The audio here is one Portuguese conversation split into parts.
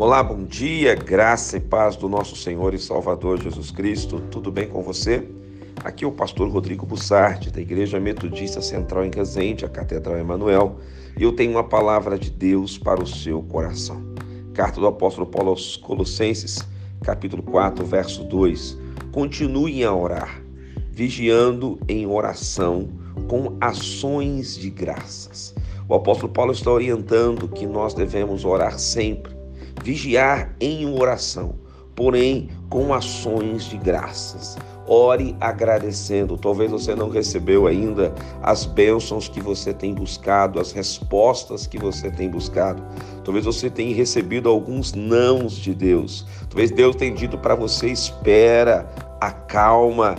Olá, bom dia, graça e paz do nosso Senhor e Salvador Jesus Cristo. Tudo bem com você? Aqui é o pastor Rodrigo Bussardi, da Igreja Metodista Central em Resende, a Catedral Emanuel, e eu tenho uma palavra de Deus para o seu coração. Carta do apóstolo Paulo aos Colossenses, capítulo 4, verso 2. Continuem a orar, vigiando em oração com ações de graças. O apóstolo Paulo está orientando que nós devemos orar sempre, vigiar em oração, porém com ações de graças. Ore agradecendo. Talvez você não recebeu ainda as bênçãos que você tem buscado, as respostas que você tem buscado. Talvez você tenha recebido alguns nãos de Deus. Talvez Deus tenha dito para você: espera, acalma,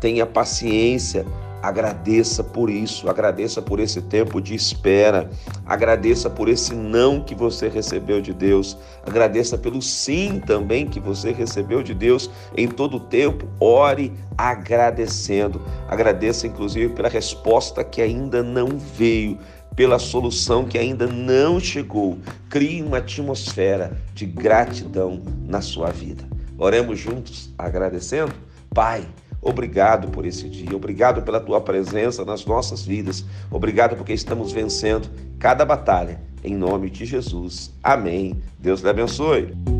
tenha paciência. Agradeça por isso, agradeça por esse tempo de espera, agradeça por esse não que você recebeu de Deus, agradeça pelo sim também que você recebeu de Deus em todo o tempo. Ore agradecendo, agradeça inclusive pela resposta que ainda não veio, pela solução que ainda não chegou. Crie uma atmosfera de gratidão na sua vida. Oremos juntos agradecendo? Pai, Obrigado por esse dia, obrigado pela tua presença nas nossas vidas, obrigado porque estamos vencendo cada batalha. Em nome de Jesus. Amém. Deus lhe abençoe.